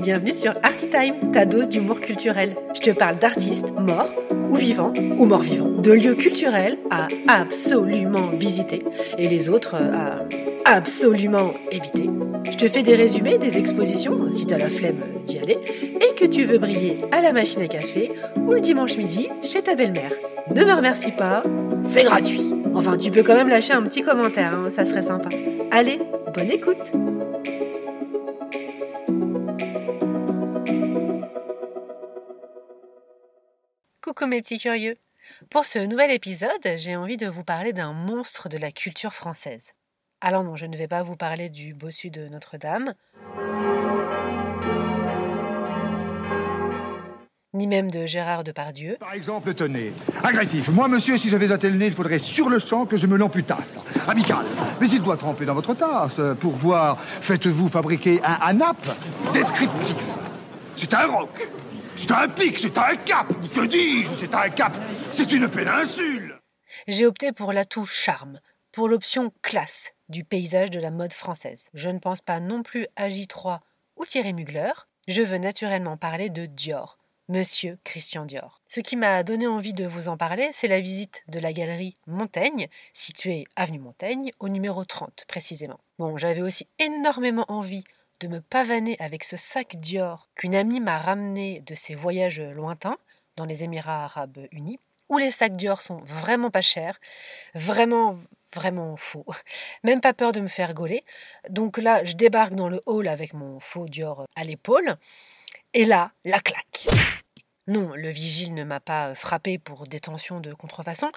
Bienvenue sur Artitime, ta dose d'humour culturel. Je te parle d'artistes morts ou vivants ou morts vivants, de lieux culturels à absolument visiter et les autres à absolument éviter. Je te fais des résumés des expositions si t'as la flemme d'y aller et que tu veux briller à la machine à café ou le dimanche midi chez ta belle-mère. Ne me remercie pas, c'est gratuit. Enfin, tu peux quand même lâcher un petit commentaire, hein, ça serait sympa. Allez, bonne écoute Coucou mes petits curieux. Pour ce nouvel épisode, j'ai envie de vous parler d'un monstre de la culture française. Alors non, je ne vais pas vous parler du bossu de Notre-Dame, ni même de Gérard Depardieu, Par exemple, tenez. Agressif. Moi, monsieur, si j'avais un tel nez, il faudrait sur le champ que je me l'amputasse. Amical. Mais il doit tremper dans votre tasse. Pour boire, faites-vous fabriquer un anap descriptif. C'est un roc. C'est un pic. C'est un cap. Que dis-je? C'est un cap. C'est une péninsule. j'ai opté pour l'atout charme, pour l'option classe du paysage de la mode française. Je ne pense pas non plus à J3 ou Thierry Mugler. Je veux naturellement parler de Dior, Monsieur Christian Dior. Ce qui m'a donné envie de vous en parler, c'est la visite de la galerie Montaigne, située avenue Montaigne, au numéro 30 précisément. Bon, j'avais aussi énormément envie de me pavaner avec ce sac Dior qu'une amie m'a ramené de ses voyages lointains dans les Émirats arabes unis, où les sacs Dior sont vraiment pas chers, vraiment vraiment faux. Même pas peur de me faire gauler. Donc là, je débarque dans le hall avec mon faux Dior à l'épaule. Et là, la claque. Non, le vigile ne m'a pas frappé pour détention de contrefaçon.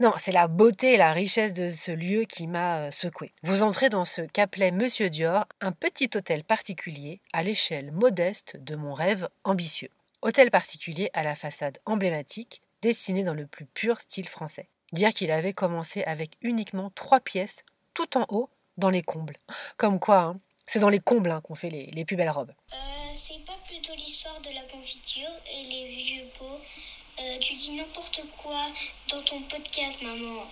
Non, c'est la beauté et la richesse de ce lieu qui m'a euh, secoué. Vous entrez dans ce qu'appelait Monsieur Dior un petit hôtel particulier à l'échelle modeste de mon rêve ambitieux. Hôtel particulier à la façade emblématique, dessiné dans le plus pur style français. Dire qu'il avait commencé avec uniquement trois pièces tout en haut dans les combles. Comme quoi, hein, c'est dans les combles hein, qu'on fait les, les plus belles robes. Euh, c'est pas plutôt l'histoire de la confiture et les vieux pots. Euh, tu dis n'importe quoi dans ton podcast, maman.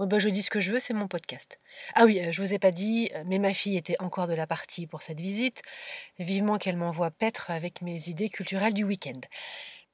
Ouais, bah, je dis ce que je veux, c'est mon podcast. Ah oui, euh, je vous ai pas dit, mais ma fille était encore de la partie pour cette visite. Vivement qu'elle m'envoie paître avec mes idées culturelles du week-end.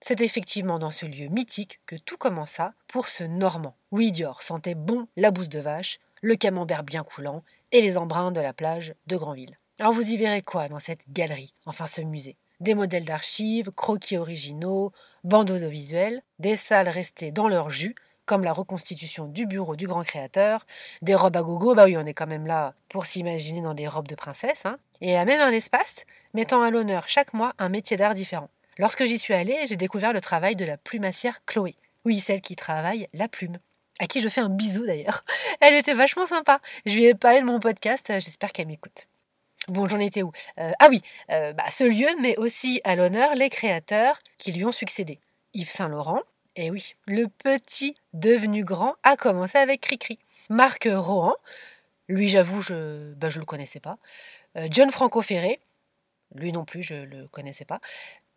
C'est effectivement dans ce lieu mythique que tout commença pour ce Normand. Oui, Dior sentait bon la bouse de vache, le camembert bien coulant et les embruns de la plage de Granville. Alors vous y verrez quoi dans cette galerie, enfin ce musée? Des modèles d'archives, croquis originaux, bandes audiovisuelles, des salles restées dans leur jus, comme la reconstitution du bureau du grand créateur, des robes à gogo, bah oui, on est quand même là pour s'imaginer dans des robes de princesse, hein, et à même un espace mettant à l'honneur chaque mois un métier d'art différent. Lorsque j'y suis allée, j'ai découvert le travail de la plumassière Chloé. Oui, celle qui travaille la plume. À qui je fais un bisou d'ailleurs. Elle était vachement sympa. Je lui ai parlé de mon podcast, euh, j'espère qu'elle m'écoute. Bon, j'en étais où? Euh, Ah oui, euh, bah, ce lieu met aussi à l'honneur les créateurs qui lui ont succédé. Yves Saint-Laurent, et oui, le petit devenu grand a commencé avec Cricri. Marc Rohan, lui j'avoue, je ne le connaissais pas. John Franco Ferré, lui non plus, je le connaissais pas.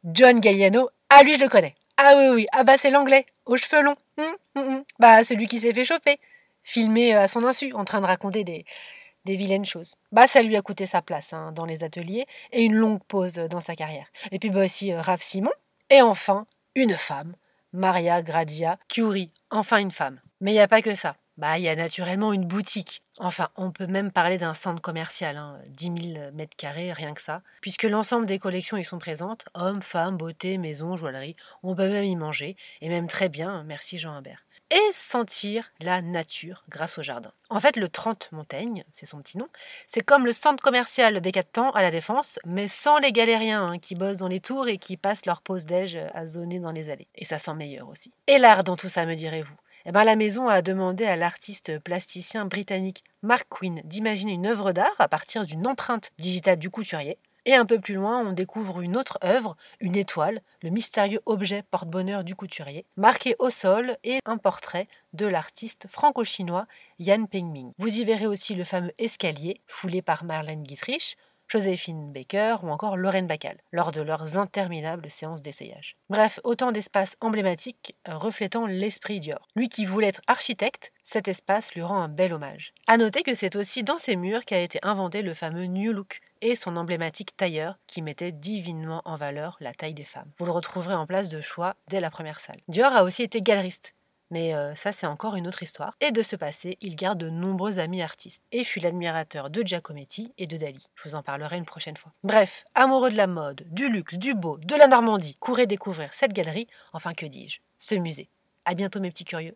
John Galliano, ah lui je le connais. Ah oui oui, ah bah c'est l'anglais, aux cheveux longs. Hum, hum, hum. Bah celui qui s'est fait choper, filmé à son insu, en train de raconter des, des vilaines choses. Bah ça lui a coûté sa place hein, dans les ateliers et une longue pause dans sa carrière. Et puis bah aussi euh, Raph Simon. Et enfin, une femme, Maria Gradia Curie, enfin une femme. Mais il n'y a pas que ça. Bah, il y a naturellement une boutique. Enfin, on peut même parler d'un centre commercial, hein, 10 000 mètres carrés, rien que ça, puisque l'ensemble des collections y sont présentes, hommes, femmes, beauté, maison, joaillerie. On peut même y manger, et même très bien, merci Jean Humbert. Et sentir la nature grâce au jardin. En fait, le 30 Montaigne, c'est son petit nom, c'est comme le centre commercial des quatre temps à la Défense, mais sans les galériens hein, qui bossent dans les tours et qui passent leur pause déj à zoner dans les allées. Et ça sent meilleur aussi. Et l'art dans tout ça, me direz-vous? Eh ben, la maison a demandé à l'artiste plasticien britannique Mark Quinn d'imaginer une œuvre d'art à partir d'une empreinte digitale du couturier. Et un peu plus loin, on découvre une autre œuvre, une étoile, le mystérieux objet porte-bonheur du couturier, marqué au sol et un portrait de l'artiste franco-chinois Yan Pengming. Vous y verrez aussi le fameux escalier, foulé par Marlène Dietrich, Joséphine Baker ou encore Lorraine Bacal, lors de leurs interminables séances d'essayage. Bref, autant d'espaces emblématiques reflétant l'esprit Dior. Lui qui voulait être architecte, cet espace lui rend un bel hommage. À noter que c'est aussi dans ces murs qu'a été inventé le fameux New Look et son emblématique tailleur qui mettait divinement en valeur la taille des femmes. Vous le retrouverez en place de choix dès la première salle. Dior a aussi été galeriste. Mais euh, ça, c'est encore une autre histoire. Et de ce passé, il garde de nombreux amis artistes et fut l'admirateur de Giacometti et de Dali. Je vous en parlerai une prochaine fois. Bref, amoureux de la mode, du luxe, du beau, de la Normandie, courez découvrir cette galerie, enfin que dis-je, ce musée. À bientôt mes petits curieux.